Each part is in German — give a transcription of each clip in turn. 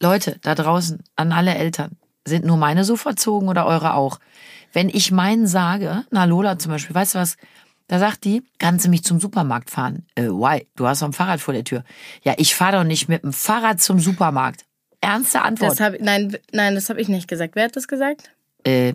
Leute da draußen, an alle Eltern, sind nur meine so verzogen oder eure auch? Wenn ich meinen sage, na Lola zum Beispiel, weißt du was, da sagt die, kannst du mich zum Supermarkt fahren? Äh, why? Du hast doch ein Fahrrad vor der Tür. Ja, ich fahre doch nicht mit dem Fahrrad zum Supermarkt. Ernste Antwort. Das hab, nein, nein, das habe ich nicht gesagt. Wer hat das gesagt? Äh.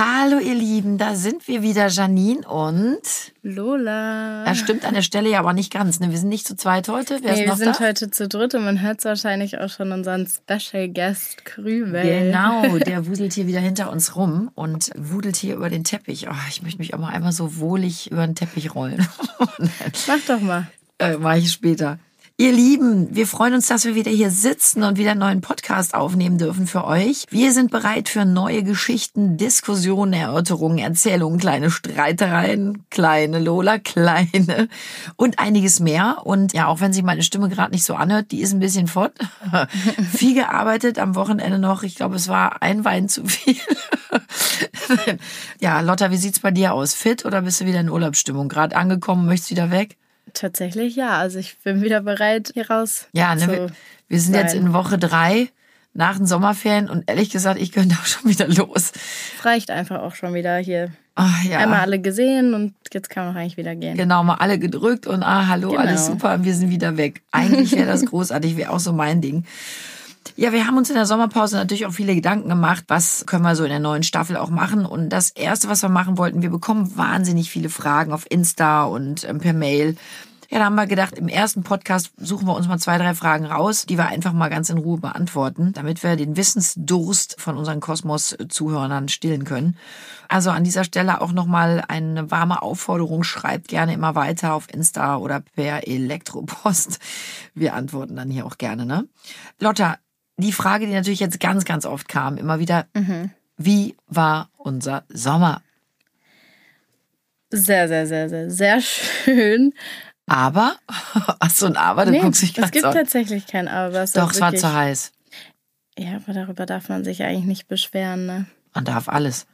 Hallo ihr Lieben, da sind wir wieder, Janine und Lola. das stimmt an der Stelle ja aber nicht ganz. Ne? Wir sind nicht zu zweit heute. Wer Nee, wir sind da? heute zu dritt und man hört wahrscheinlich auch schon unseren Special Guest Krübel. Genau, der wuselt hier wieder hinter uns rum und wudelt hier über den Teppich. Oh, ich möchte mich auch mal einmal so wohlig über den Teppich rollen. Mach doch mal. äh, Mache ich später. Ihr Lieben, wir freuen uns, dass wir wieder hier sitzen und wieder einen neuen Podcast aufnehmen dürfen für euch. Wir sind bereit für neue Geschichten, Diskussionen, Erörterungen, Erzählungen, kleine Streitereien, kleine Lola, kleine und einiges mehr. Und ja, auch wenn sich meine Stimme gerade nicht so anhört, die ist ein bisschen fort. viel gearbeitet am Wochenende noch. Ich glaube, es war ein Wein zu viel. ja, Lotta, wie sieht's bei dir aus? Fit oder bist du wieder in Urlaubsstimmung? Gerade angekommen, möchtest wieder weg? Tatsächlich ja. Also ich bin wieder bereit, hier raus Ja, ne, wir, wir sind jetzt sein. in Woche drei nach den Sommerferien und ehrlich gesagt, ich könnte auch schon wieder los. Es reicht einfach auch schon wieder hier. Ach, ja. Einmal alle gesehen und jetzt kann man auch eigentlich wieder gehen. Genau, mal alle gedrückt und ah, hallo, Genau. alles super, und wir sind wieder weg. Eigentlich wäre das großartig, wäre auch so mein Ding. Ja, wir haben uns in der Sommerpause natürlich auch viele Gedanken gemacht, was können wir so in der neuen Staffel auch machen. Und das Erste, was wir machen wollten, wir bekommen wahnsinnig viele Fragen auf Insta und ähm, per Mail. Ja, da haben wir gedacht, im ersten Podcast suchen wir uns mal zwei, drei Fragen raus, die wir einfach mal ganz in Ruhe beantworten, damit wir den Wissensdurst von unseren Kosmos-Zuhörern stillen können. Also an dieser Stelle auch nochmal eine warme Aufforderung. Schreibt gerne immer weiter auf Insta oder per Elektropost. Wir antworten dann hier auch gerne, ne? Lotta, die Frage, die natürlich jetzt ganz, ganz oft kam, immer wieder, wie war unser Sommer? Sehr, sehr, sehr, sehr, sehr schön. Aber, ach so ein Aber, du Nee, guckst dich es ganz gibt an. tatsächlich kein Aber. Es Doch, es war zu heiß. Ja, aber darüber darf man sich eigentlich nicht beschweren, ne? Man darf alles.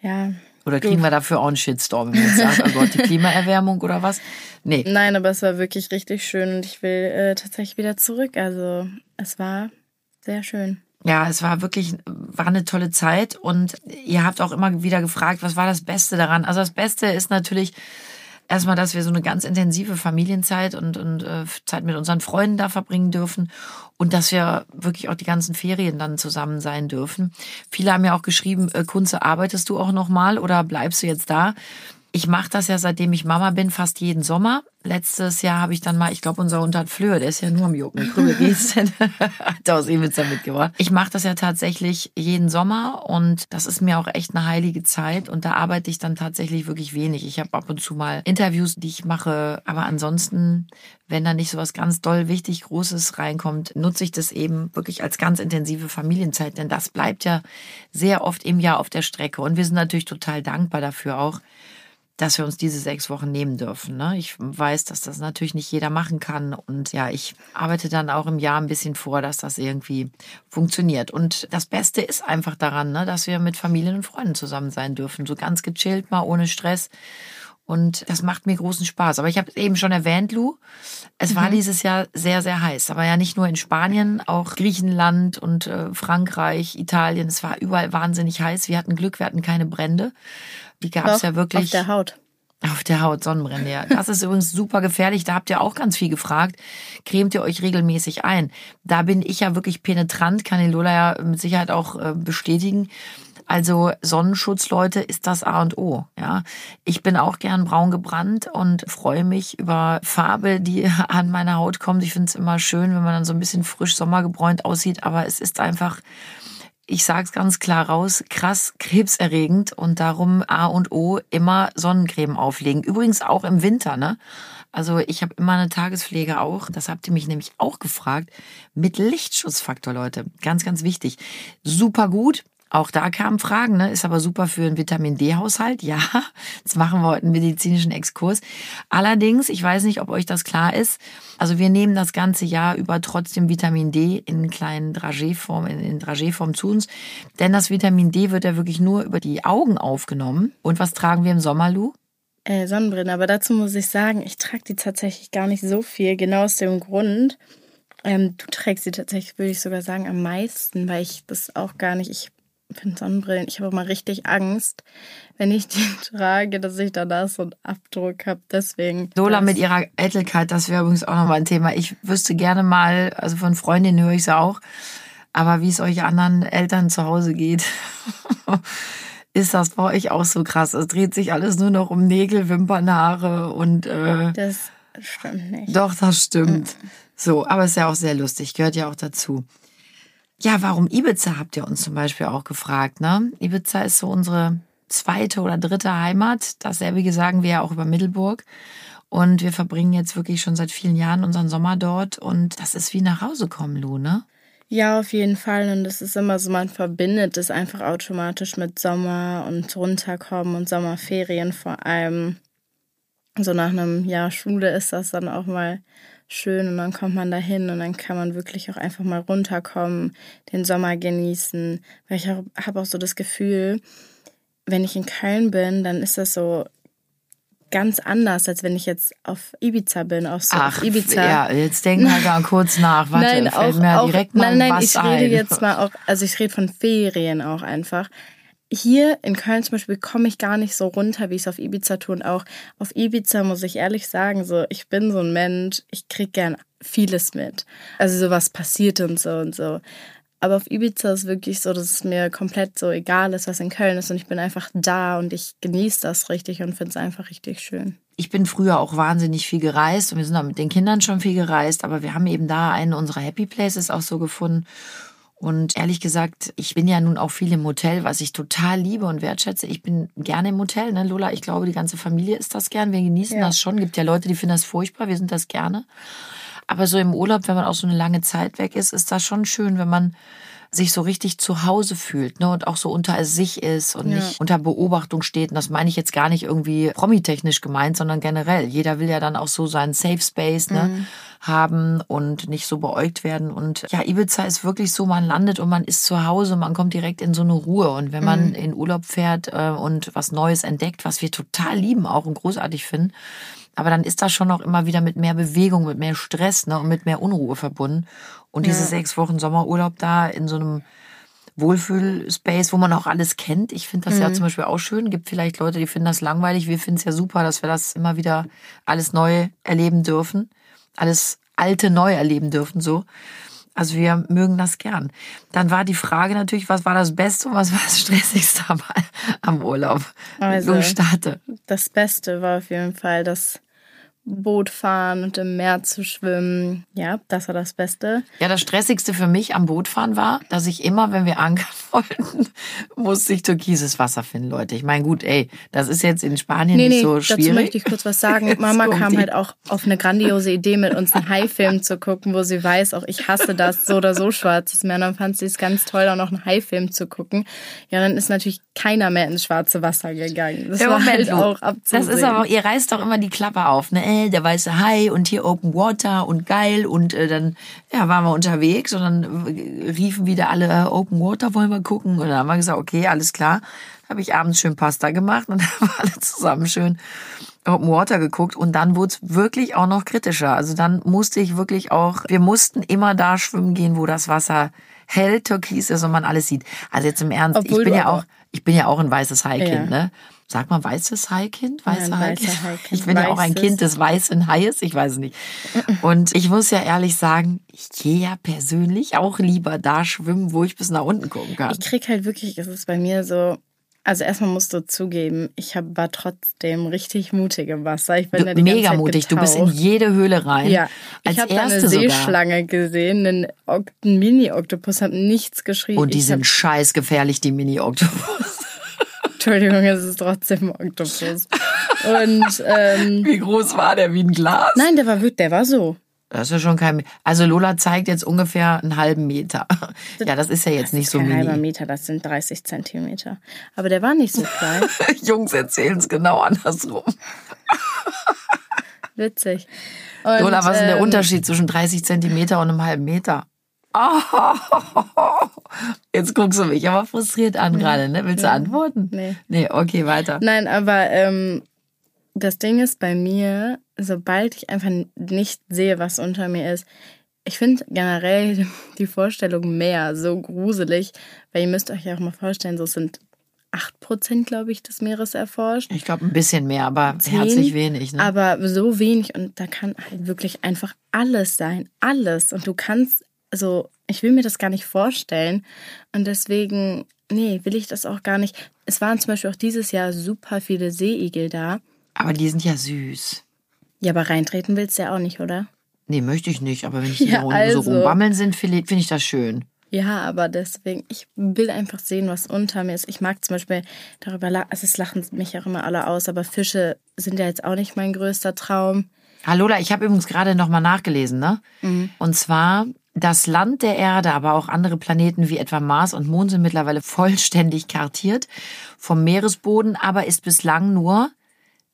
Ja. Oder kriegen wir dafür auch einen Shitstorm, wenn jetzt sagt, oh Gott, die Klimaerwärmung oder was? Nee. Nein, aber es war wirklich richtig schön und ich will äh, tatsächlich wieder zurück. Also es war sehr schön. Ja, es war wirklich, war eine tolle Zeit und ihr habt auch immer wieder gefragt, was war das Beste daran? Also das Beste ist natürlich erstmal, dass wir so eine ganz intensive Familienzeit und, und äh, Zeit mit unseren Freunden da verbringen dürfen und dass wir wirklich auch die ganzen Ferien dann zusammen sein dürfen. Viele haben ja auch geschrieben, äh, Kunze, arbeitest du auch noch mal oder bleibst du jetzt da? Ich mache das ja, seitdem ich Mama bin, fast jeden Sommer. Letztes Jahr habe ich dann mal, ich glaube, unser Hund hat Flöhe, der ist ja nur am Jucken. Krübel geht's denn? hat er aus Ibiza mitgebracht. Ich mache das ja tatsächlich jeden Sommer und das ist mir auch echt eine heilige Zeit und da arbeite ich dann tatsächlich wirklich wenig. Ich habe ab und zu mal Interviews, die ich mache, aber ansonsten, wenn da nicht so was ganz doll wichtig Großes reinkommt, nutze ich das eben wirklich als ganz intensive Familienzeit, denn das bleibt ja sehr oft im Jahr auf der Strecke und wir sind natürlich total dankbar dafür auch dass wir uns diese sechs Wochen nehmen dürfen. Ne? Ich weiß, dass das natürlich nicht jeder machen kann. Und ja, ich arbeite dann auch im Jahr ein bisschen vor, dass das irgendwie funktioniert. Und das Beste ist einfach daran, ne, dass wir mit Familien und Freunden zusammen sein dürfen. So ganz gechillt mal, ohne Stress. Und das macht mir großen Spaß. Aber ich habe es eben schon erwähnt, Lu. Es war dieses Jahr sehr, sehr heiß. Aber ja nicht nur in Spanien, auch Griechenland und äh, Frankreich, Italien. Es war überall wahnsinnig heiß. Wir hatten Glück, wir hatten keine Brände. Die gab es ja wirklich. Auf der Haut. Auf der Haut, Sonnenbrände, ja. Das ist übrigens super gefährlich. Da habt ihr auch ganz viel gefragt. Cremt ihr euch regelmäßig ein? Da bin ich ja wirklich penetrant, kann die Lola ja mit Sicherheit auch äh, bestätigen. Also Sonnenschutz, Leute, ist das A und O. Ja, ich bin auch gern braun gebrannt und freue mich über Farbe, die an meine Haut kommt. Ich finde es immer schön, wenn man dann so ein bisschen frisch sommergebräunt aussieht. Aber es ist einfach ich sage es ganz klar raus, krass krebserregend und darum A und O immer Sonnencreme auflegen. Übrigens auch im Winter, ne? Also ich habe immer eine Tagespflege auch, das habt ihr mich nämlich auch gefragt, mit Lichtschutzfaktor, Leute. Ganz, ganz wichtig. Super gut. Auch da kamen Fragen, ne? ist aber super für einen Vitamin D-Haushalt. Ja, jetzt machen wir heute einen medizinischen Exkurs. Allerdings, ich weiß nicht, ob euch das klar ist, also wir nehmen das ganze Jahr über trotzdem Vitamin D in kleinen Drageeform, in, in Drageeform zu uns. Denn das Vitamin D wird ja wirklich nur über die Augen aufgenommen. Und was tragen wir im Sommer, Lu? Äh, Sonnenbrille, aber dazu muss ich sagen, ich trage die tatsächlich gar nicht so viel, genau aus dem Grund. Ähm, du trägst sie tatsächlich, würde ich sogar sagen, am meisten, weil ich das auch gar nicht, ich finde Sonnenbrillen, ich habe mal richtig Angst, wenn ich die trage, dass ich danach so einen Abdruck habe. Deswegen. Lola mit ihrer Eitelkeit, das wäre übrigens auch nochmal ein Thema. Ich wüsste gerne mal, also von Freundinnen höre ich es auch, aber wie es euch anderen Eltern zu Hause geht. ist das bei euch auch so krass? Es dreht sich alles nur noch um Nägel, Wimpern, Haare und äh, Das stimmt nicht. doch, das stimmt. So, aber ist ja auch sehr lustig, gehört ja auch dazu. Ja, warum Ibiza habt ihr uns zum Beispiel auch gefragt, ne? Ibiza ist so unsere zweite oder dritte Heimat. Dasselbe sagen wir ja auch über Mittelburg. Und wir verbringen jetzt wirklich schon seit vielen Jahren unseren Sommer dort. Und das ist wie nach Hause kommen, Lu, ne? Ja, auf jeden Fall. Und es ist immer so, man verbindet es einfach automatisch mit Sommer und runterkommen und Sommerferien vor allem. So nach einem Jahr Schule ist das dann auch mal schön und dann kommt man da hin und dann kann man wirklich auch einfach mal runterkommen, den Sommer genießen. Weil ich habe auch so das Gefühl, wenn ich in Köln bin, dann ist das so ganz anders, als wenn ich jetzt auf Ibiza bin, auf so Ach, auf Ibiza. ja, jetzt denk mal da kurz nach. Warte, nein, fällt auch, mir auch direkt mal nein, nein, was ich rede ein. jetzt mal auch, also ich rede von Ferien auch einfach. Hier in Köln zum Beispiel komme ich gar nicht so runter, wie ich es auf Ibiza tue. Und auch auf Ibiza muss ich ehrlich sagen, so ich bin so ein Mensch, ich krieg gern vieles mit. Also so was passiert und so und so. Aber auf Ibiza ist wirklich so, dass es mir komplett so egal ist, was in Köln ist. Und ich bin einfach da und ich genieße das richtig und finde es einfach richtig schön. ich bin früher auch wahnsinnig viel gereist und wir sind auch mit den Kindern schon viel gereist, aber wir haben eben da einen unserer Happy Places auch so gefunden. Und ehrlich gesagt, ich bin ja nun auch viel im Hotel, was ich total liebe und wertschätze. Ich bin gerne im Hotel, ne, Lola? Ich glaube, die ganze Familie ist das gern. Wir genießen Ja. das schon. Gibt ja Leute, die finden das furchtbar. Wir sind das gerne. Aber so im Urlaub, wenn man auch so eine lange Zeit weg ist, ist das schon schön, wenn man sich so richtig zu Hause fühlt ne, und auch so unter sich ist und Ja. nicht unter Beobachtung steht. Und das meine ich jetzt gar nicht irgendwie promitechnisch gemeint, sondern generell. Jeder will ja dann auch so seinen Safe Space ne, haben und nicht so beäugt werden. Und ja, Ibiza ist wirklich so, man landet und man ist zu Hause, man kommt direkt in so eine Ruhe. Und wenn man in Urlaub fährt äh, und was Neues entdeckt, was wir total lieben auch und großartig finden, aber dann ist das schon auch immer wieder mit mehr Bewegung, mit mehr Stress ne, und mit mehr Unruhe verbunden. Und diese sechs Wochen Sommerurlaub da in so einem Wohlfühlspace, wo man auch alles kennt. Ich finde das ja zum Beispiel auch schön. Gibt vielleicht Leute, die finden das langweilig. Wir finden es ja super, dass wir das immer wieder alles neu erleben dürfen. Alles alte neu erleben dürfen, so. Also wir mögen das gern. Dann war die Frage natürlich, was war das Beste und was war das Stressigste am, am Urlaub? Also- du starte. Das Beste war auf jeden Fall das Boot fahren und im Meer zu schwimmen. Ja, das war das Beste. Ja, das Stressigste für mich am Bootfahren war, dass ich immer, wenn wir ankern wollten, musste ich türkises Wasser finden, Leute. Ich meine, gut, ey, das ist jetzt in Spanien Nee, nicht nee, so dazu schwierig. möchte ich kurz was sagen. Mama kam halt auch auf eine grandiose Idee, mit uns einen Hai-Film zu gucken, wo sie weiß, auch ich hasse das, so oder so schwarzes Meer. Und dann fand sie es ganz toll, auch noch einen Hai-Film zu gucken. Ja, dann ist natürlich keiner mehr ins schwarze Wasser gegangen. Das Ja, war Moment, halt auch abzusehen. Das ist aber, ihr reißt doch immer die Klappe auf, ne? Äh, der weiße Hai und hier Open Water und geil und äh, dann ja, waren wir unterwegs und dann äh, riefen wieder alle äh, Open Water wollen wir gucken und dann haben wir gesagt, okay, alles klar. Habe ich abends schön Pasta gemacht und dann haben wir alle zusammen schön Open Water geguckt und dann wurde es wirklich auch noch kritischer. Also dann musste ich wirklich auch, wir mussten immer da schwimmen gehen, wo das Wasser hell türkis ist und man alles sieht. Also jetzt im Ernst, Obwohl ich bin ja auch, ich bin ja auch ein weißes Haikind, Ja. ne? Sag mal weißes Haikind? Weiße Ja, Haikind? weißer Haikind. Ich bin ja auch ein Weißes. Kind des weißen Haies, ich weiß es nicht. Und ich muss ja ehrlich sagen, ich gehe ja persönlich auch lieber da schwimmen, wo ich bis nach unten gucken kann. Ich krieg halt wirklich, es ist bei mir so, also erstmal musst du zugeben, ich hab, war trotzdem richtig mutig im Wasser. Ich bin Du, da die ganze mega Zeit mutig, du bist in jede Höhle rein. Ja, als ich habe eine erste sogar. Seeschlange gesehen, einen, Ok- einen Mini-Oktopus, habe nichts geschrieben. Und die ich sind hab, scheiß gefährlich, die Mini-Oktopus. Entschuldigung, es ist trotzdem ein Oktopus. Und ähm, Wie groß war der? Wie ein Glas? nein, der war wirklich, der war so. Das ist ja schon kein. Also Lola zeigt jetzt ungefähr einen halben Meter. Ja, das ist ja jetzt Das nicht ist so kein halber mini. Meter, das sind 30 Zentimeter. Aber der war nicht so klein. Jungs erzählen es genau andersrum. Witzig. Und, Lola, was ist denn der ähm, Unterschied zwischen 30 Zentimeter und einem halben Meter? Oh, jetzt guckst du mich aber frustriert an gerade, ne? Willst du antworten? Nee. Nee, okay, weiter. Nein, aber ähm, das Ding ist bei mir, sobald ich einfach nicht sehe, was unter mir ist, ich finde generell die Vorstellung Meer so gruselig, weil ihr müsst euch ja auch mal vorstellen, so sind 8%, glaube ich, des Meeres erforscht. Ich glaube ein bisschen mehr, aber Zehn, herzlich wenig, ne? Aber so wenig und da kann halt wirklich einfach alles sein. Alles. Und du kannst, also ich will mir das gar nicht vorstellen. Und deswegen, nee, will ich das auch gar nicht. Es waren zum Beispiel auch dieses Jahr super viele Seeigel da. Aber die sind ja süß. Ja, aber reintreten willst du ja auch nicht, oder? Nee, möchte ich nicht, aber wenn ich Ja, also. so rumbammeln sind, finde find ich das schön. Ja, aber deswegen, ich will einfach sehen, was unter mir ist. Ich mag zum Beispiel darüber, also es lachen mich auch immer alle aus, aber Fische sind ja jetzt auch nicht mein größter Traum. Lola, ich habe übrigens gerade nochmal nachgelesen, ne? Und zwar, das Land der Erde, aber auch andere Planeten wie etwa Mars und Mond sind mittlerweile vollständig kartiert vom Meeresboden, aber ist bislang nur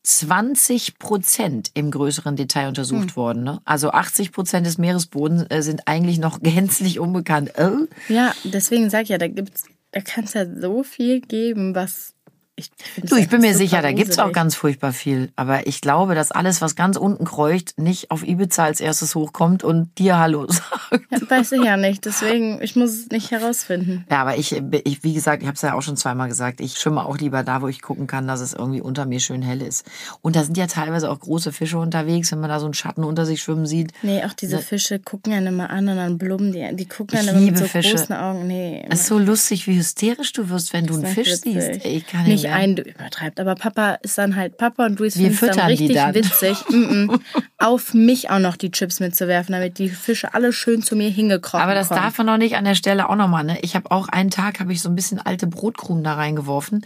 20 Prozent im größeren Detail untersucht worden. Ne? Also 80 Prozent des Meeresbodens äh, sind eigentlich noch gänzlich unbekannt. Äh? Ja, deswegen sag ich ja, da gibt's, da kann es ja so viel geben, was ich Du, ich bin mir sicher, da gibt's auch gruselig. ganz furchtbar viel. Aber ich glaube, dass alles, was ganz unten kreucht, nicht auf Ibiza als erstes hochkommt und dir Hallo sagt. Ja, weiß ich ja nicht, deswegen, ich muss es nicht herausfinden. Ja, aber ich, ich wie gesagt, ich habe es ja auch schon zweimal gesagt, ich schwimme auch lieber da, wo ich gucken kann, dass es irgendwie unter mir schön hell ist. Und da sind ja teilweise auch große Fische unterwegs, wenn man da so einen Schatten unter sich schwimmen sieht. Nee, auch diese Fische gucken ja immer an und dann blubben die, die gucken dann immer mit so Fische. großen Augen. Nee, Es ist so lustig, wie hysterisch du wirst, wenn du einen Fisch witzig. siehst. Ich kann nicht mehr. ein, du übertreibst. Aber Papa ist dann halt Papa und Luis findet es dann richtig dann. witzig, mm -mm, auf mich auch noch die Chips mitzuwerfen, damit die Fische alle schön zu mir hingekrochen Aber das kommen. darf man noch nicht an der Stelle auch nochmal. Ne? Ich habe auch einen Tag, habe ich so ein bisschen alte Brotkrumen da reingeworfen.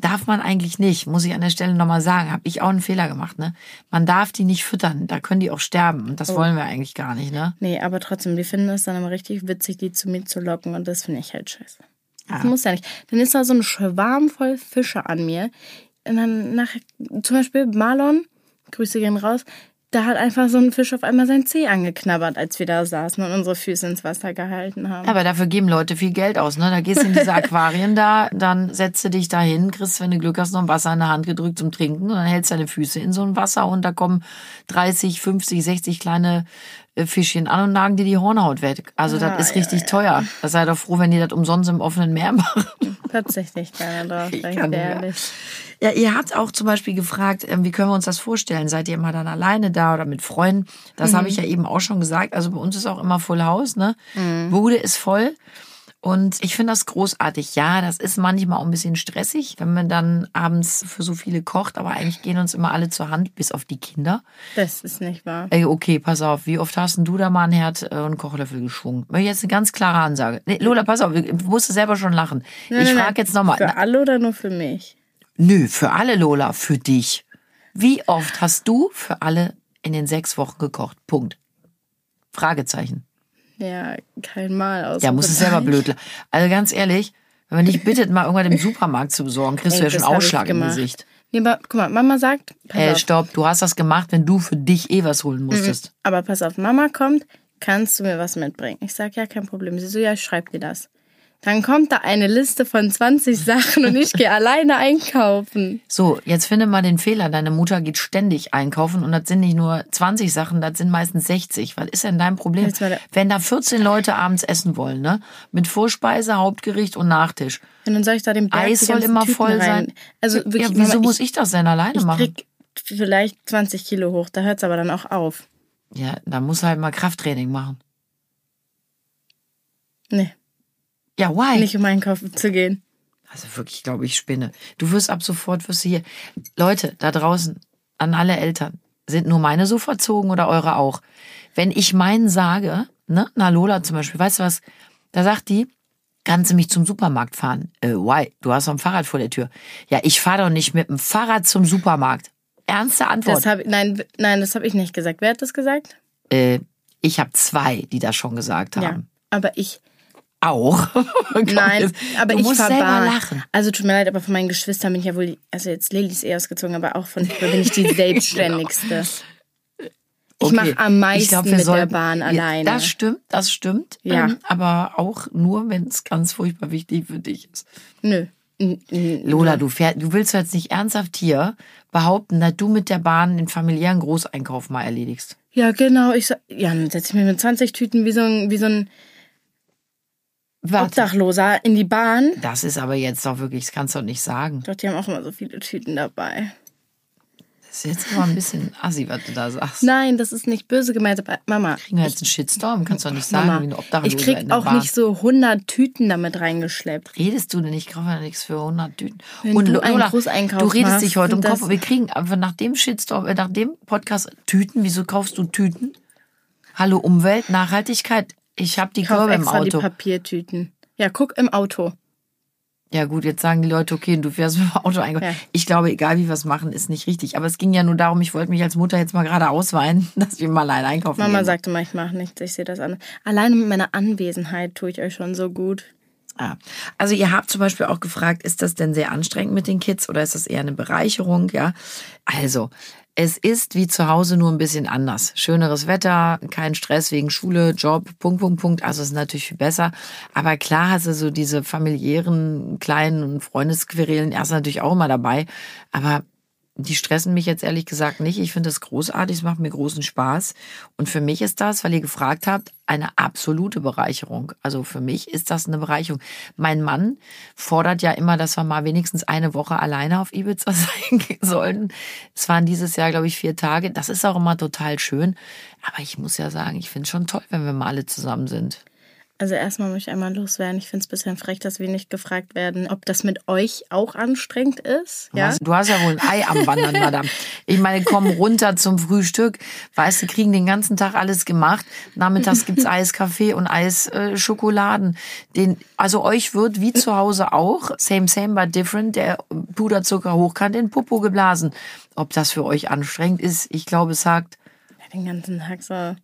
Darf man eigentlich nicht, muss ich an der Stelle nochmal sagen. Habe ich auch einen Fehler gemacht. Ne? Man darf die nicht füttern, da können die auch sterben. Und Oh. das wollen wir eigentlich gar nicht. Ne? Nee, aber trotzdem, die finden es dann immer richtig witzig, die zu mir zu locken und das finde ich halt scheiße. Das muss ja nicht. Dann ist da so ein Schwarm voll Fische an mir. Und dann nach, zum Beispiel Marlon, Grüße gehen raus, da hat einfach so ein Fisch auf einmal sein Zeh angeknabbert, als wir da saßen und unsere Füße ins Wasser gehalten haben. Aber dafür geben Leute viel Geld aus. Ne? Da gehst du in diese Aquarien da, dann setzt du dich da hin, kriegst, wenn du Glück hast, noch ein Wasser in der Hand gedrückt zum Trinken und dann hältst deine Füße in so ein Wasser und da kommen 30, 50, 60 kleine Fischchen an und nagen dir die Hornhaut weg. Also Ah, das ist ja, richtig teuer. Da sei doch froh, wenn die das umsonst im offenen Meer machen. Tatsächlich keiner drauf, mehr. ehrlich. Ja, ihr habt auch zum Beispiel gefragt, ähm, wie können wir uns das vorstellen? Seid ihr immer dann alleine da oder mit Freunden? Das habe ich ja eben auch schon gesagt. Also bei uns ist auch immer Full House, ne? Bude ist voll. Und ich finde das großartig. Ja, das ist manchmal auch ein bisschen stressig, wenn man dann abends für so viele kocht, aber eigentlich gehen uns immer alle zur Hand, bis auf die Kinder. Das ist nicht wahr. Ey, okay, pass auf, wie oft hast denn du da mal einen Herd äh, und einen Kochlöffel geschwungen? Jetzt eine ganz klare Ansage. Nee, Lola, pass auf, du musst selber schon lachen. Nein, ich frage jetzt nochmal. Für alle oder nur für mich? Nö, für alle, Lola, für dich. Wie oft hast du für alle in den sechs Wochen gekocht? Punkt. Fragezeichen. Ja, kein Mal. Außer Ja, muss es selber blöd. Also ganz ehrlich, wenn man dich bittet, mal irgendwann im Supermarkt zu besorgen, kriegst du ja Ey, schon Ausschlag im. Gesicht. Nee, aber guck mal, Mama sagt, pass Äh, auf, stopp, du hast das gemacht, wenn du für dich eh was holen musstest. aber pass auf, Mama kommt, kannst du mir was mitbringen? Ich sag, ja, kein Problem. Sie so, ja, ich schreib dir das. Dann kommt da eine Liste von 20 Sachen und ich gehe alleine einkaufen. So, jetzt finde mal den Fehler. Deine Mutter geht ständig einkaufen und das sind nicht nur 20 Sachen, das sind meistens 60. Was ist denn dein Problem? Wenn da 14 Leute abends essen wollen, ne? Mit Vorspeise, Hauptgericht und Nachtisch. Und dann soll ich da den Berg Eis soll immer Tüten voll rein. sein. Also ja, wirklich, wieso Mama, muss ich das denn alleine ich machen? krieg vielleicht 20 Kilo hoch, da hört's aber dann auch auf. Ja, da muss halt mal Krafttraining machen. Nee, Ja, why? nicht um einkaufen zu gehen. Also wirklich, glaube ich, spinne. Du wirst ab sofort, wirst du hier. Leute, da draußen, an alle Eltern, sind nur meine so verzogen oder eure auch? Wenn ich meinen sage, ne, na Lola zum Beispiel, weißt du was, da sagt die, kannst du mich zum Supermarkt fahren? Äh, why? Du hast doch ein Fahrrad vor der Tür. Ja, ich fahre doch nicht mit dem Fahrrad zum Supermarkt. Ernste Antwort. Das hab, nein, nein, das habe ich nicht gesagt. Wer hat das gesagt? äh, Ich habe zwei, die das schon gesagt haben. Ja, aber ich Auch. Nein, aber ich musst selber lachen. Also tut mir leid, aber von meinen Geschwistern bin ich ja wohl, also jetzt Lilly ist eh ausgezogen, aber auch von früher bin ich die selbstständigste. Ich Okay. mache am meisten glaub, mit der sollten- Bahn alleine. Das stimmt, das stimmt. Ja. Ähm, aber auch nur, wenn es ganz furchtbar wichtig für dich ist. Nö. Lola, du, fähr, du willst jetzt nicht ernsthaft hier behaupten, dass du mit der Bahn den familiären Großeinkauf mal erledigst. Ja, genau. Ich, ja, dann setze ich mich mit 20 Tüten wie so ein, wie so ein Warte. Obdachloser in die Bahn. Das ist aber jetzt doch wirklich, das kannst du doch nicht sagen. Doch, die haben auch immer so viele Tüten dabei. Das ist jetzt aber ein bisschen assi, was du da sagst. Nein, das ist nicht böse gemeint, aber Mama. Kriegen wir jetzt einen Shitstorm? Kannst du doch nicht sagen, Mama, wie ein Obdachloser ich krieg auch Bahn. nicht so 100 Tüten damit reingeschleppt. Redest du denn? Ich kaufe ja nichts für 100 Tüten. Wenn und du einen Lola, Großeinkauf du redest machst, dich heute um Kopf. Wir kriegen einfach nach dem Shitstorm, äh, nach dem Podcast Tüten. Wieso kaufst du Tüten? Hallo Umwelt, Nachhaltigkeit. Ich habe die Ich kaufe Körbe im extra die Auto. Papiertüten. Ja, guck im Auto. Ja gut, jetzt sagen die Leute, okay, du fährst mit dem Auto einkaufen. Ja. Ich glaube, egal wie wir es machen, ist nicht richtig. Aber es ging ja nur darum, ich wollte mich als Mutter jetzt mal gerade ausweinen, dass wir mal allein einkaufen Mama gehen. sagte mal, ich mache nichts, ich sehe das an. Alleine mit meiner Anwesenheit tue ich euch schon so gut. Ah. Also ihr habt zum Beispiel auch gefragt, ist das denn sehr anstrengend mit den Kids oder ist das eher eine Bereicherung? Ja, also es ist wie zu Hause nur ein bisschen anders. Schöneres Wetter, kein Stress wegen Schule, Job, Punkt, Punkt, Punkt. Also es ist natürlich viel besser. Aber klar hast du so diese familiären kleinen und Freundesquerelen erst natürlich auch immer dabei. Aber die stressen mich jetzt ehrlich gesagt nicht. Ich finde es großartig, es macht mir großen Spaß. Und für mich ist das, weil ihr gefragt habt, eine absolute Bereicherung. Also für mich ist das eine Bereicherung. Mein Mann fordert ja immer, dass wir mal wenigstens eine Woche alleine auf Ibiza sein sollen. Es waren dieses Jahr, glaube ich, vier Tage. Das ist auch immer total schön. Aber ich muss ja sagen, ich finde es schon toll, wenn wir mal alle zusammen sind. Also erstmal möchte ich einmal loswerden. Ich finde es ein bisschen frech, dass wir nicht gefragt werden, ob das mit euch auch anstrengend ist. Du, Ja? hast, du hast ja wohl ein Ei am Wandern, Madame. Ich meine, komm runter zum Frühstück. Weißt du, kriegen den ganzen Tag alles gemacht. Nachmittags gibt's Eiskaffee und Eisschokoladen. Schokoladen. den, also euch wird wie zu Hause auch, same, same, but different, der Puderzucker hochkant in Popo geblasen. Ob das für euch anstrengend ist, ich glaube, es sagt, Den ganzen Tag so.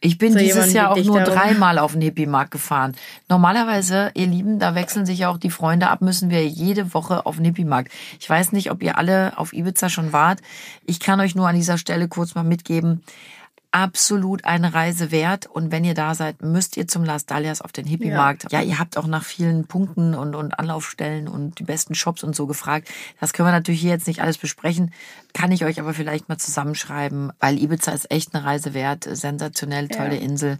Ich bin So dieses Jahr auch nur dreimal auf den Hippie-Markt gefahren. Normalerweise, ihr Lieben, da wechseln sich ja auch die Freunde ab, müssen wir jede Woche auf den Hippie-Markt. Ich weiß nicht, ob ihr alle auf Ibiza schon wart. Ich kann euch nur an dieser Stelle kurz mal mitgeben, absolut eine Reise wert. Und wenn ihr da seid, müsst ihr zum Las Dalias auf den Hippie-Markt. Ja. ihr habt auch nach vielen Punkten und, und Anlaufstellen und die besten Shops und so gefragt. Das können wir natürlich hier jetzt nicht alles besprechen. Kann ich euch aber vielleicht mal zusammenschreiben, weil Ibiza ist echt eine Reise wert. Sensationell, tolle Insel.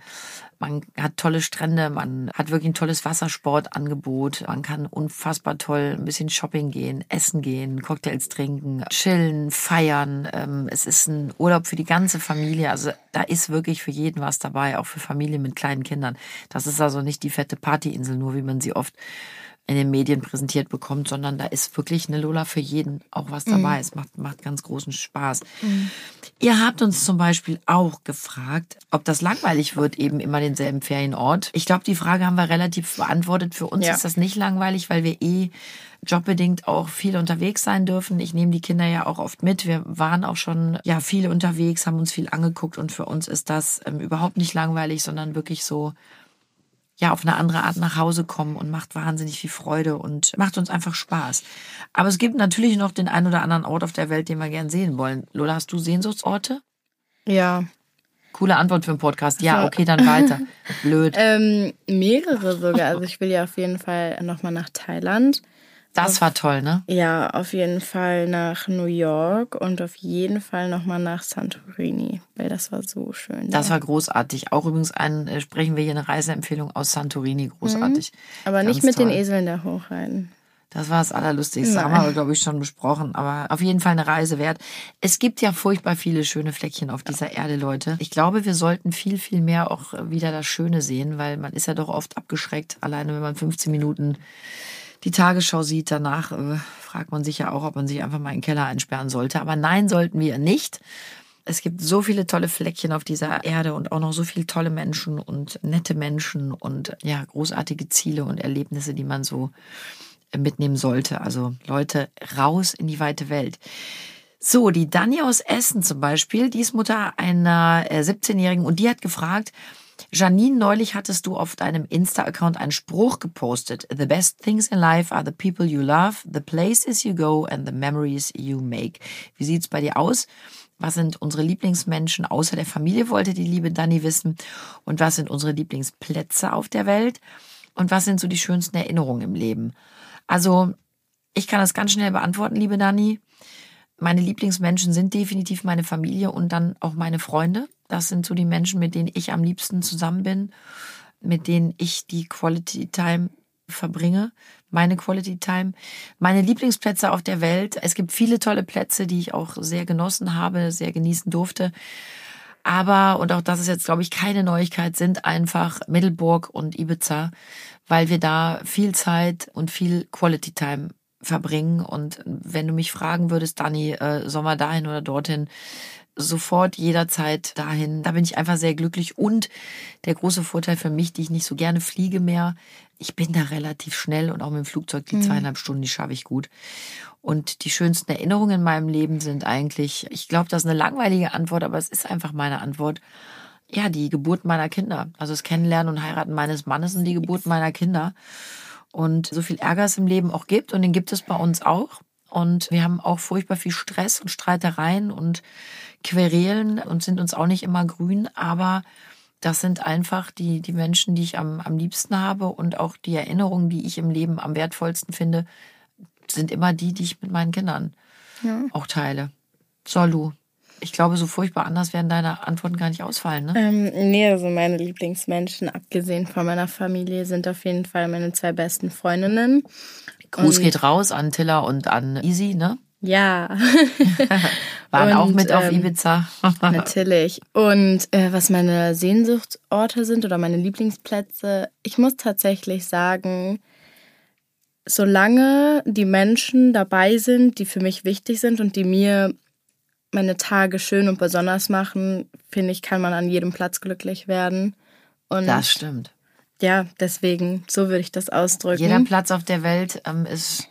Man hat tolle Strände, man hat wirklich ein tolles Wassersportangebot. Man kann unfassbar toll ein bisschen Shopping gehen, essen gehen, Cocktails trinken, chillen, feiern. Ähm, Es ist ein Urlaub für die ganze Familie. Also da ist wirklich für jeden was dabei, auch für Familien mit kleinen Kindern. Das ist also nicht die fette Partyinsel, nur wie man sie oft in den Medien präsentiert bekommt, sondern da ist wirklich eine Lola für jeden auch was dabei. Es macht, macht ganz großen Spaß. Ihr habt uns zum Beispiel auch gefragt, ob das langweilig wird, eben immer denselben Ferienort. Ich glaube, die Frage haben wir relativ beantwortet. Für uns Ja. ist das nicht langweilig, weil wir eh jobbedingt auch viel unterwegs sein dürfen. Ich nehme die Kinder ja auch oft mit. Wir waren auch schon ja viel unterwegs, haben uns viel angeguckt und für uns ist das ähm, überhaupt nicht langweilig, sondern wirklich so ja auf eine andere Art nach Hause kommen und macht wahnsinnig viel Freude und macht uns einfach Spaß. Aber es gibt natürlich noch den einen oder anderen Ort auf der Welt, den wir gern sehen wollen. Lola, hast du Sehnsuchtsorte? Ja. Coole Antwort für einen Podcast. Ja, So. okay, dann weiter. Blöd. Ähm, mehrere sogar. Also ich will ja auf jeden Fall nochmal nach Thailand. Das war toll, ne? Ja, auf jeden Fall nach New York und auf jeden Fall nochmal nach Santorini, weil das war so schön. Das da. war großartig. Auch übrigens ein, äh, sprechen wir hier eine Reiseempfehlung aus Santorini. Großartig. Aber nicht Ganz mit den toll. Eseln da hochreiten. Das war das Allerlustigste. Nein. Haben wir, aber, glaube ich, schon besprochen. Aber auf jeden Fall eine Reise wert. Es gibt ja furchtbar viele schöne Fleckchen auf dieser Erde, Leute. Ich glaube, wir sollten viel, viel mehr auch wieder das Schöne sehen, weil man ist ja doch oft abgeschreckt. Alleine, wenn man 15 Minuten die Tagesschau sieht, danach äh, fragt man sich ja auch, ob man sich einfach mal in den Keller einsperren sollte. Aber nein, sollten wir nicht. Es gibt so viele tolle Fleckchen auf dieser Erde und auch noch so viele tolle Menschen und nette Menschen und ja, großartige Ziele und Erlebnisse, die man so mitnehmen sollte. Also Leute, raus in die weite Welt. So, die Dani aus Essen zum Beispiel, die ist Mutter einer 17-Jährigen und die hat gefragt, Janine, neulich hattest du auf deinem Insta-Account einen Spruch gepostet. The best things in life are the people you love, the places you go and the memories you make. Wie sieht's bei dir aus? Was sind unsere Lieblingsmenschen außer der Familie, wollte die liebe Dani wissen. Und was sind unsere Lieblingsplätze auf der Welt? Und was sind so die schönsten Erinnerungen im Leben? Also, ich kann das ganz schnell beantworten, liebe Dani. Meine Lieblingsmenschen sind definitiv meine Familie und dann auch meine Freunde. Das sind so die Menschen, mit denen ich am liebsten zusammen bin, mit denen ich die Quality Time verbringe, meine Quality Time. Meine Lieblingsplätze auf der Welt. Es gibt viele tolle Plätze, die ich auch sehr genossen habe, sehr genießen durfte. Aber, und auch das ist jetzt, glaube ich, keine Neuigkeit, sind einfach Middelburg und Ibiza, weil wir da viel Zeit und viel Quality Time verbringen. Und wenn du mich fragen würdest, Dani, äh, Sommer dahin oder dorthin, sofort jederzeit dahin. Da bin ich einfach sehr glücklich. Und der große Vorteil für mich, die ich nicht so gerne fliege mehr, ich bin da relativ schnell und auch mit dem Flugzeug die mhm. zweieinhalb Stunden, die schaffe ich gut. Und die schönsten Erinnerungen in meinem Leben sind eigentlich, ich glaube, das ist eine langweilige Antwort, aber es ist einfach meine Antwort. Ja, die Geburt meiner Kinder. Also das Kennenlernen und Heiraten meines Mannes und die Geburt meiner Kinder. Und so viel Ärger es im Leben auch gibt, und den gibt es bei uns auch. Und wir haben auch furchtbar viel Stress und Streitereien und Querelen und sind uns auch nicht immer grün, aber das sind einfach die, die Menschen, die ich am, am liebsten habe und auch die Erinnerungen, die ich im Leben am wertvollsten finde, sind immer die, die ich mit meinen Kindern ja. auch teile. So, Lu, ich glaube, so furchtbar anders werden deine Antworten gar nicht ausfallen, ne? Ähm, nee, also meine Lieblingsmenschen, abgesehen von meiner Familie, sind auf jeden Fall meine zwei besten Freundinnen. Gruß und geht raus an Tilla und an Easy, ne? Ja. Waren und, auch mit auf ähm, Ibiza. natürlich. Und äh, was meine Sehnsuchtsorte sind oder meine Lieblingsplätze, ich muss tatsächlich sagen, solange die Menschen dabei sind, die für mich wichtig sind und die mir meine Tage schön und besonders machen, finde ich, kann man an jedem Platz glücklich werden. Und das stimmt. Ja, deswegen, so würde ich das ausdrücken. Jeder Platz auf der Welt ähm, ist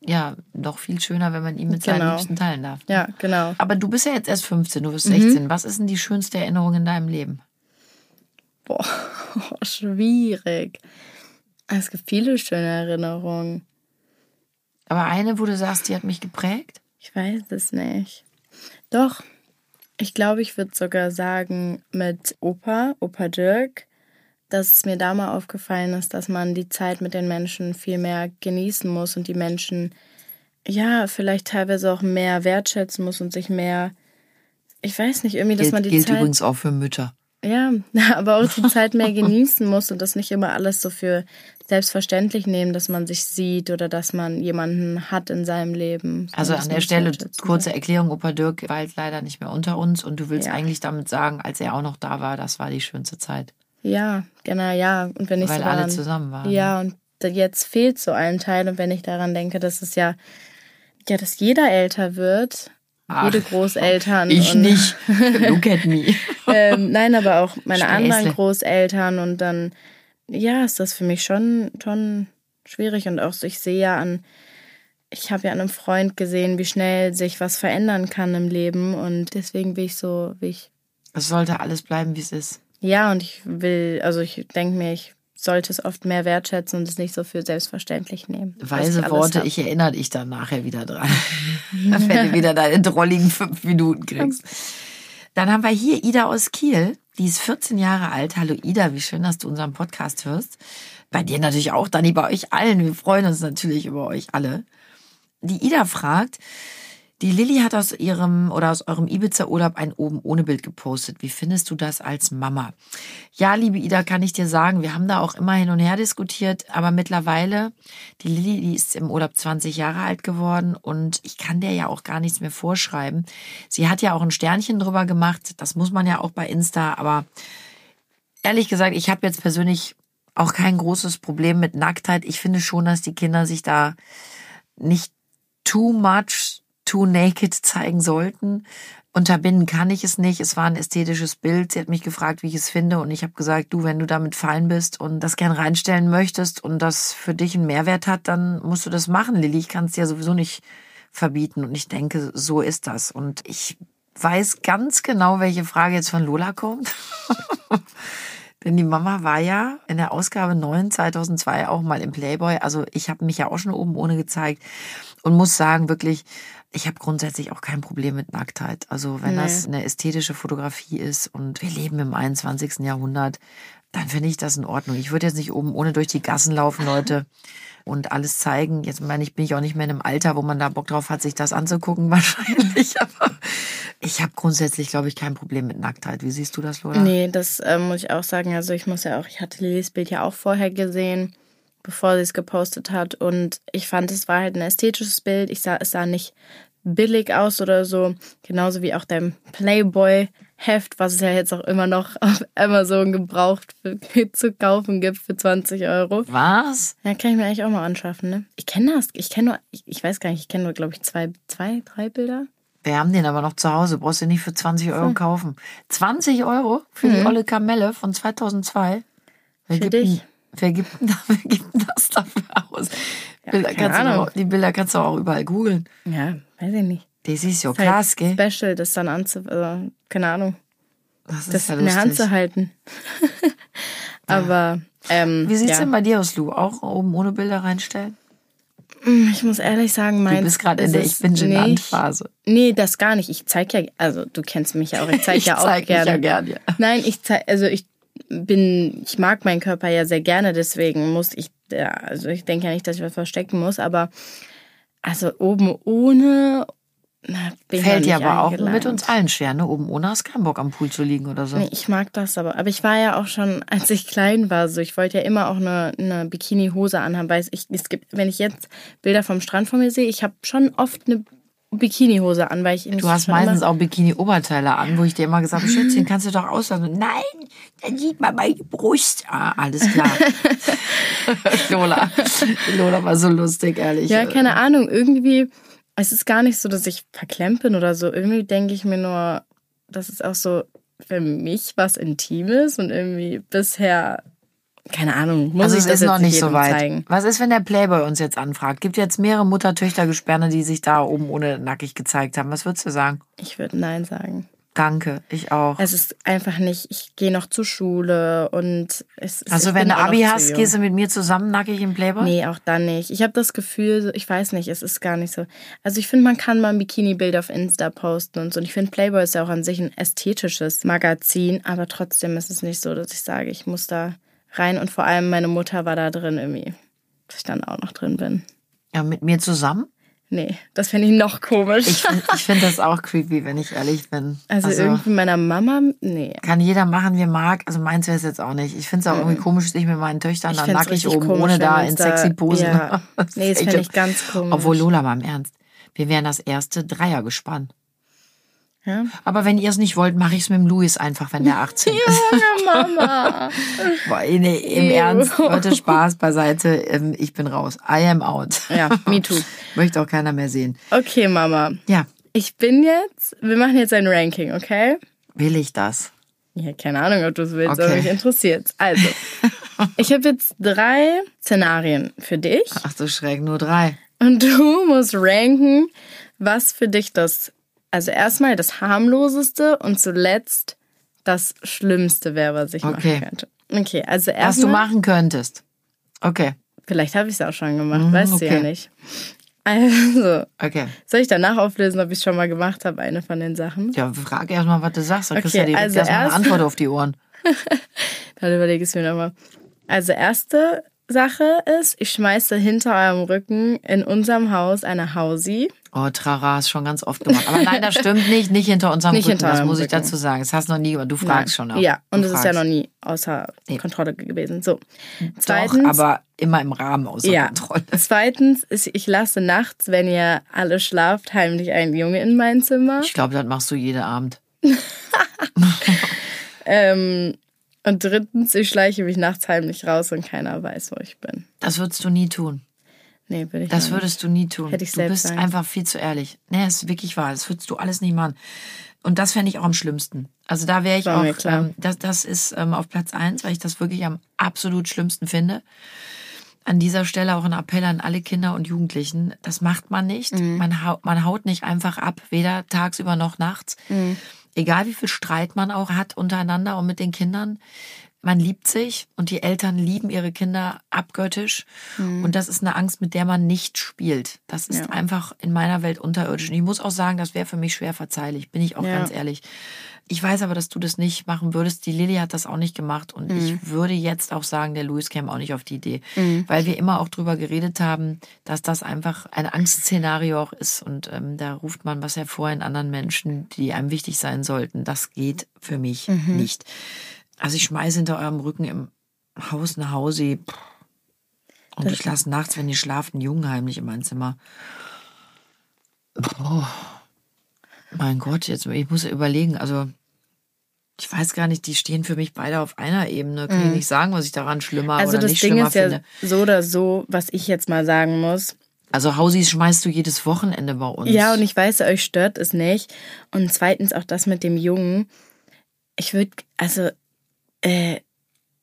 ja noch viel schöner, wenn man ihn mit genau. seinen Liebsten teilen darf. Ja, genau. Aber du bist ja jetzt erst 15, du bist 16. Mhm. Was ist denn die schönste Erinnerung in deinem Leben? Boah, schwierig. Es gibt viele schöne Erinnerungen. Aber eine, wo du sagst, die hat mich geprägt? Ich weiß es nicht. Doch, ich glaube, ich würde sogar sagen, mit Opa, Opa Dirk, dass es mir da mal aufgefallen ist, dass man die Zeit mit den Menschen viel mehr genießen muss und die Menschen, ja, vielleicht teilweise auch mehr wertschätzen muss und sich mehr, ich weiß nicht, irgendwie, dass gilt, man die gilt Zeit. Gilt übrigens auch für Mütter. Ja, aber auch die Zeit mehr genießen muss und das nicht immer alles so für selbstverständlich nehmen, dass man sich sieht oder dass man jemanden hat in seinem Leben. Also an der Stelle kurze Erklärung, Opa Dirk war jetzt leider nicht mehr unter uns und du willst ja. eigentlich damit sagen, als er auch noch da war, das war die schönste Zeit. Ja, genau, ja. Und wenn ich Weil so alle zusammen waren. Ja, und jetzt fehlt so ein Teil und wenn ich daran denke, dass es ja, ja, dass jeder älter wird, Ach, jede Großeltern. Ich nicht. Look at me. ähm, nein, aber auch meine Späßle. anderen Großeltern und dann, ja, ist das für mich schon, schon schwierig und auch so, ich sehe ja an, ich habe ja an einem Freund gesehen, wie schnell sich was verändern kann im Leben und deswegen will ich so, wie ich. Es sollte alles bleiben, wie es ist. Ja, und ich will, also ich denke mir, ich sollte es oft mehr wertschätzen und es nicht so für selbstverständlich nehmen. Weise ich Worte, hab. ich erinnere dich dann nachher wieder dran. wenn du wieder deine drolligen fünf Minuten kriegst. Dann haben wir hier Ida aus Kiel. Die ist 14 Jahre alt. Hallo Ida, wie schön, dass du unseren Podcast hörst. Bei dir natürlich auch, Dani, bei euch allen. Wir freuen uns natürlich über euch alle. Die Ida fragt, die Lilly hat aus ihrem oder aus eurem Ibiza-Urlaub ein oben ohne Bild gepostet. Wie findest du das als Mama? Ja, liebe Ida, kann ich dir sagen, wir haben da auch immer hin und her diskutiert, aber mittlerweile, die Lilly, die ist im Urlaub 20 Jahre alt geworden und ich kann der ja auch gar nichts mehr vorschreiben. Sie hat ja auch ein Sternchen drüber gemacht, das muss man ja auch bei Insta, aber ehrlich gesagt, ich habe jetzt persönlich auch kein großes Problem mit Nacktheit. Ich finde schon, dass die Kinder sich da nicht too much too naked zeigen sollten. Unterbinden kann ich es nicht. Es war ein ästhetisches Bild. Sie hat mich gefragt, wie ich es finde. Und ich habe gesagt, du, wenn du damit fein bist und das gern reinstellen möchtest und das für dich einen Mehrwert hat, dann musst du das machen, Lilly. Ich kann es dir sowieso nicht verbieten. Und ich denke, so ist das. Und ich weiß ganz genau, welche Frage jetzt von Lola kommt. Denn die Mama war ja in der Ausgabe 9 2002 auch mal im Playboy. Also ich habe mich ja auch schon oben ohne gezeigt und muss sagen, wirklich, ich habe grundsätzlich auch kein Problem mit Nacktheit. Also wenn nee. das eine ästhetische Fotografie ist und wir leben im 21. Jahrhundert, dann finde ich das in Ordnung. Ich würde jetzt nicht oben ohne durch die Gassen laufen, Leute, und alles zeigen. Jetzt meine ich, bin ich auch nicht mehr in einem Alter, wo man da Bock drauf hat, sich das anzugucken, wahrscheinlich. Aber ich habe grundsätzlich, glaube ich, kein Problem mit Nacktheit. Wie siehst du das, Lola? Nee, das äh, muss ich auch sagen. Also ich muss ja auch, ich hatte Lillys Bild ja auch vorher gesehen, bevor sie es gepostet hat. Und ich fand, es war halt ein ästhetisches Bild. Ich sah, es sah nicht billig aus oder so. Genauso wie auch dein Playboy-Heft, was es ja jetzt auch immer noch auf Amazon gebraucht für, zu kaufen gibt für 20 Euro. Was? Ja, kann ich mir eigentlich auch mal anschaffen, ne? Ich kenne das. Ich kenne nur, ich, ich, weiß gar nicht, ich kenne nur, glaube ich, zwei, zwei, drei Bilder. Wir haben den aber noch zu Hause. Brauchst du nicht für 20 Euro hm. kaufen. 20 Euro für mhm. die olle Kamelle von 2002? Wer für dich. wer, gibt, wer gibt das dafür aus? Ja, Bilder kannst auch, die Bilder kannst du auch überall googeln. Ja, weiß ich nicht. Das ist ja krass, halt gell? Special, das dann anzu... Also, keine Ahnung. Das, ist das ja in der Hand zu halten. Aber, ähm, Wie sieht's ja. denn bei dir aus, Lu? Auch oben ohne Bilder reinstellen? Mm, ich muss ehrlich sagen, mein. Du bist gerade in der Ich bin genannt Phase. Nee, das gar nicht. Ich zeig ja, also du kennst mich ja auch. Ich zeig ja auch zeig gerne. ja gern, ja. Nein, ich zeig, also ich bin, ich mag meinen Körper ja sehr gerne, deswegen muss ich, ja, also ich denke ja nicht, dass ich was verstecken muss, aber also oben ohne na, Fällt dir aber auch mit uns allen schwer, ne? Oben ohne hast keinen Bock am Pool zu liegen oder so. Nee, ich mag das aber. Aber ich war ja auch schon, als ich klein war, so ich wollte ja immer auch eine, eine Bikini-Hose anhaben, weil ich, es gibt, wenn ich jetzt Bilder vom Strand vor mir sehe, ich habe schon oft eine Bikini-Hose an, weil ich Du hast meistens auch Bikini-Oberteile an, wo ich dir immer gesagt habe, Schätzchen, kannst du doch auslassen. Nein, dann sieht man meine Brust. Ah, alles klar. Lola. Lola war so lustig, ehrlich. Ja, keine Ahnung, irgendwie es ist gar nicht so, dass ich verklemmt bin oder so. Irgendwie denke ich mir nur, das ist auch so für mich was Intimes und irgendwie bisher, keine Ahnung, muss also ich es das ist noch nicht so weit. Zeigen. Was ist, wenn der Playboy uns jetzt anfragt? Gibt jetzt mehrere Mutter-Töchter-Gesperre, die sich da oben ohne nackig gezeigt haben. Was würdest du sagen? Ich würde Nein sagen. Danke, ich auch. Es ist einfach nicht, ich gehe noch zur Schule und es ist. Also wenn du Abi hast, gehst du mit mir zusammen nackig im Playboy? Nee, auch dann nicht. Ich habe das Gefühl, ich weiß nicht, es ist gar nicht so. Also ich finde, man kann mal ein Bikini-Bild auf Insta posten und so. Und ich finde, Playboy ist ja auch an sich ein ästhetisches Magazin, aber trotzdem ist es nicht so, dass ich sage, ich muss da rein. Und vor allem meine Mutter war da drin irgendwie, dass ich dann auch noch drin bin. Ja, mit mir zusammen? Nee, das finde ich noch komisch. Ich finde find das auch creepy, wenn ich ehrlich bin. Also, also irgendwie meiner Mama, nee. Kann jeder machen, wie er mag. Also meins wäre es jetzt auch nicht. Ich finde es auch irgendwie komisch, sich mit meinen Töchtern dann nackig oben, komisch, ohne da in sexy Posen. Ja. nee, das finde ich ganz komisch. Obwohl, Lola, mal im Ernst. Wir wären das erste Dreier gespannt. Ja. Aber wenn ihr es nicht wollt, mache ich es mit dem Louis einfach, wenn der 18 ist. Junge Mama. Boah, nee, Im Ernst, Leute, Spaß beiseite. Ähm, ich bin raus. I am out. Ja, me too. Möchte auch keiner mehr sehen. Okay, Mama. Ja. Ich bin jetzt, wir machen jetzt ein Ranking, okay? Will ich das? Ja, keine Ahnung, ob du es willst, Okay. aber mich interessiert Also, ich habe jetzt drei Szenarien für dich Ach du Schreck, nur drei. und du musst ranken, was für dich das, also erstmal das harmloseste und zuletzt das Schlimmste wäre, was ich Okay. machen könnte. Okay, also Was du erstmal, machen könntest. Okay, vielleicht habe ich es auch schon gemacht, Mhm, weißt du ja okay. nicht. Also, okay. soll ich danach auflösen, ob ich es schon mal gemacht habe, eine von den Sachen? Ja, frag erst mal, was du sagst. Dann kriegst du Okay, ja direkt also erstmal eine Antwort auf die Ohren. Dann überlege ich es mir nochmal. Also erste Sache ist, ich schmeiße hinter eurem Rücken in unserem Haus eine Hausi. Oh, Trara ist schon ganz oft gemacht. Aber nein, das stimmt nicht. Nicht hinter unserem Nicht Rücken. hinter das muss ich Rücken. dazu sagen. Das hast du noch nie gemacht. Du fragst schon auch. Ja, und es ist ja noch nie außer Nee. Kontrolle gewesen. So. Doch, Zweitens, aber immer im Rahmen außer ja. Kontrolle. Zweitens ist, ich lasse nachts, wenn ihr alle schlaft, heimlich einen Junge in mein Zimmer. Ich glaube, das machst du jeden Abend. Ähm, und drittens, ich schleiche mich nachts heimlich raus und keiner weiß, wo ich bin. Das würdest du nie tun. Nee, will ich Das würdest du nie tun. Hätte ich du bist sagen. einfach viel zu ehrlich. Nee, es ist wirklich wahr. Das würdest du alles nicht machen. Und das fände ich auch am schlimmsten. Also da wäre ich War auch, ähm, das, das ist ähm, auf Platz eins, weil ich das wirklich am absolut schlimmsten finde. an dieser Stelle auch ein Appell an alle Kinder und Jugendlichen. Das macht man nicht. Mhm. Man, haut, man haut nicht einfach ab, weder tagsüber noch nachts. Mhm. Egal wie viel Streit man auch hat untereinander und mit den Kindern. Man liebt sich und die Eltern lieben ihre Kinder abgöttisch. Und das ist eine Angst, mit der man nicht spielt. Das ist Mhm. Ja. einfach in meiner Welt unterirdisch. Und ich muss auch sagen, das wäre für mich schwer verzeihlich, bin ich auch Ja. ganz ehrlich. Ich weiß aber, dass du das nicht machen würdest. Die Lilly hat das auch nicht gemacht. Und Mhm. ich würde jetzt auch sagen, der Louis käme auch nicht auf die Idee. Weil wir immer auch drüber geredet haben, dass das einfach ein Angstszenario auch ist. Und ähm, da ruft man was hervor in anderen Menschen, die einem wichtig sein sollten. Das geht für mich Mhm. nicht. Also ich schmeiße hinter eurem Rücken im Haus eine Hausi. Und ich lasse nachts, wenn ihr schlaft, einen Jungen heimlich in mein Zimmer. Oh. Mein Gott, jetzt ich muss überlegen, also ich weiß gar nicht, die stehen für mich beide auf einer Ebene. Kann ich nicht sagen, was ich daran schlimmer Also oder das nicht Ding schlimmer ist ja finde. so oder so, was ich jetzt mal sagen muss. Also Hausis schmeißt du jedes Wochenende bei uns. Ja, und ich weiß, euch stört es nicht. Und zweitens auch das mit dem Jungen. Ich würde, also, äh,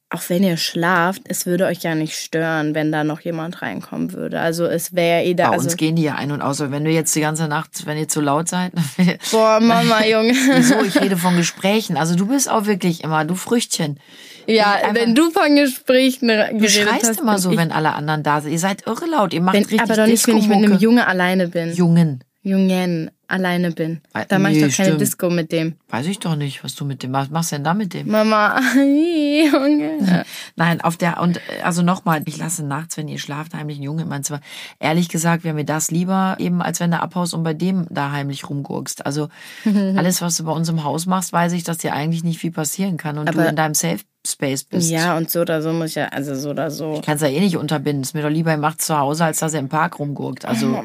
auch wenn ihr schlaft, es würde euch ja nicht stören, wenn da noch jemand reinkommen würde. Also es wäre eh da. bei Also, uns gehen die ja ein und aus. Wenn du jetzt die ganze Nacht, wenn ihr zu laut seid, boah, Mama, Junge. wieso? Ich rede von Gesprächen. Also du bist auch wirklich immer, du Früchtchen. ja, einfach- wenn du von Gesprächen Du schreist hast, immer so, wenn alle anderen da sind. Ihr seid irre laut. Ihr macht wenn, richtig aber doch nicht, wenn ich mit einem. Junge alleine bin. Jungen. Jungen alleine bin. Da mache ich nee, doch keine stimmt. Disco mit dem. Weiß ich doch nicht, was du mit dem machst. Was machst du denn da mit dem? Mama, Junge. Nein, auf der, und äh, also nochmal, ich lasse nachts, wenn ihr schlaft, heimlich einen Jungen in mein Zimmer. Ehrlich gesagt wäre mir das lieber, eben als wenn du abhaust und bei dem da heimlich rumgurkst. Also alles, was du bei uns im Haus machst, weiß ich, dass dir eigentlich nicht viel passieren kann und du Aber- in deinem Safe Space bist. Ja, und so oder so muss ich ja, also so oder so. Kannst ja eh nicht unterbinden. Ist mir doch lieber, ihr macht's zu Hause, als dass er im Park rumgurkt. Also,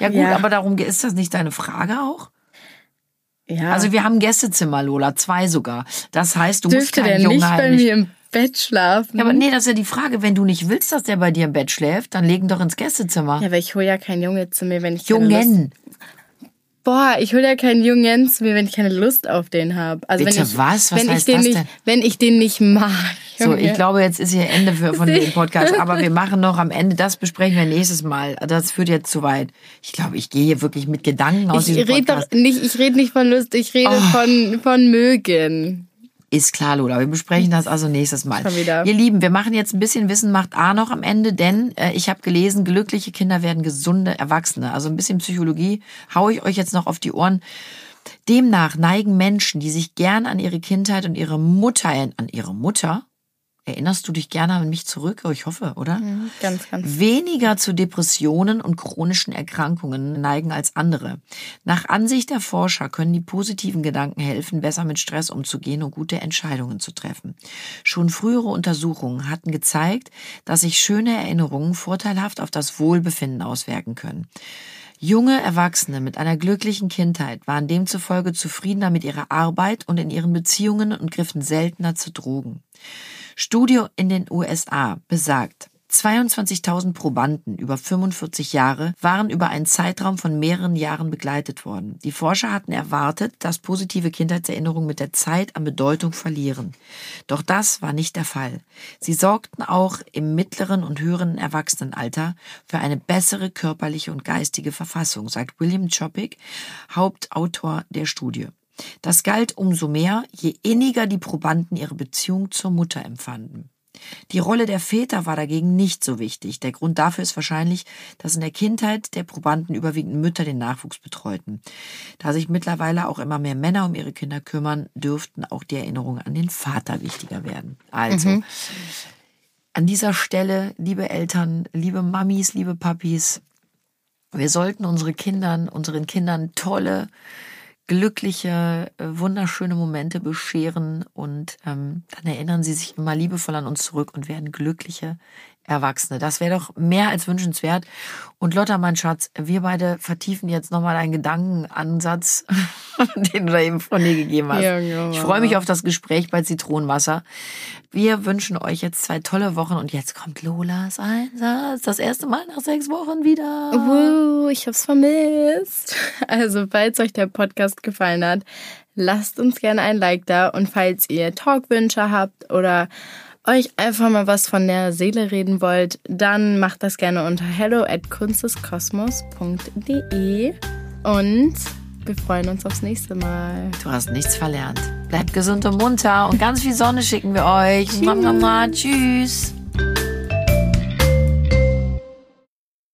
ja gut, Ja. aber darum ist das nicht deine Frage auch? Ja. Also wir haben Gästezimmer, Lola, zwei sogar. Das heißt, du musst dürfte keinen der Jungen nicht bei mir im Bett schlafen? Ja, aber nee, das ist ja die Frage. Wenn du nicht willst, dass der bei dir im Bett schläft, dann legen doch ins Gästezimmer. Ja, aber ich hole ja keinen Junge zu mir, wenn ich. Jungen. Boah, ich hole ja keinen Jungen zu mir, wenn ich keine Lust auf den habe. Also Bitte wenn ich, was? Was wenn heißt ich den das nicht, denn? Wenn ich den nicht mag. So, ich glaube, jetzt ist hier Ende für, von dem Podcast. Aber wir machen noch am Ende, das besprechen wir nächstes Mal. Das führt jetzt zu weit. Ich glaube, ich gehe hier wirklich mit Gedanken aus Ich diesem rede doch Podcast. Oh. nicht, ich rede nicht von Lust, ich rede von, von mögen. Ist klar, Lola. Wir besprechen das also nächstes Mal. Schon wieder. Ihr Lieben, wir machen jetzt ein bisschen Wissen macht A noch am Ende, denn äh, ich habe gelesen, glückliche Kinder werden gesunde Erwachsene. Also ein bisschen Psychologie hau ich euch jetzt noch auf die Ohren. Demnach neigen Menschen, die sich gern an ihre Kindheit und ihre Mutter, an ihre Mutter, erinnerst du dich gerne an mich zurück? Oh, ich hoffe, oder? Ganz, ganz. weniger zu Depressionen und chronischen Erkrankungen neigen als andere. Nach Ansicht der Forscher können die positiven Gedanken helfen, besser mit Stress umzugehen und gute Entscheidungen zu treffen. Schon frühere Untersuchungen hatten gezeigt, dass sich schöne Erinnerungen vorteilhaft auf das Wohlbefinden auswirken können. Junge Erwachsene mit einer glücklichen Kindheit waren demzufolge zufriedener mit ihrer Arbeit und in ihren Beziehungen und griffen seltener zu Drogen. Studie in den USA besagt, 22.000 Probanden über 45 Jahre waren über einen Zeitraum von mehreren Jahren begleitet worden. Die Forscher hatten erwartet, dass positive Kindheitserinnerungen mit der Zeit an Bedeutung verlieren. Doch das war nicht der Fall. Sie sorgten auch im mittleren und höheren Erwachsenenalter für eine bessere körperliche und geistige Verfassung, sagt William Chopik, Hauptautor der Studie. Das galt umso mehr, je inniger die Probanden ihre Beziehung zur Mutter empfanden. Die Rolle der Väter war dagegen nicht so wichtig. Der Grund dafür ist wahrscheinlich, dass in der Kindheit der Probanden überwiegend Mütter den Nachwuchs betreuten. Da sich mittlerweile auch immer mehr Männer um ihre Kinder kümmern, dürften auch die Erinnerungen an den Vater wichtiger werden. Also, an dieser Stelle, liebe Eltern, liebe Mamis, liebe Papis, wir sollten unsere Kindern, unseren Kindern tolle, glückliche, äh, wunderschöne Momente bescheren und ähm, dann erinnern sie sich immer liebevoll an uns zurück und werden glückliche Erwachsene. Das wäre doch mehr als wünschenswert. Und Lotta, mein Schatz, wir beide vertiefen jetzt nochmal einen Gedankenansatz, den du da eben von dir gegeben hast. Ja, ja, ich freue mich auf das Gespräch bei Zitronenwasser. Wir wünschen euch jetzt zwei tolle Wochen und jetzt kommt Lolas Einsatz. Das erste Mal nach sechs Wochen wieder. Uh, ich hab's vermisst. Also, falls euch der Podcast gefallen hat, lasst uns gerne ein Like da. Und falls ihr Talkwünsche habt oder euch einfach mal was von der Seele reden wollt, dann macht das gerne unter hello at kunsteskosmos.de und wir freuen uns aufs nächste Mal. Du hast nichts verlernt. Bleibt gesund und munter und ganz viel Sonne schicken wir euch. Tschüss. Mama, Tschüss.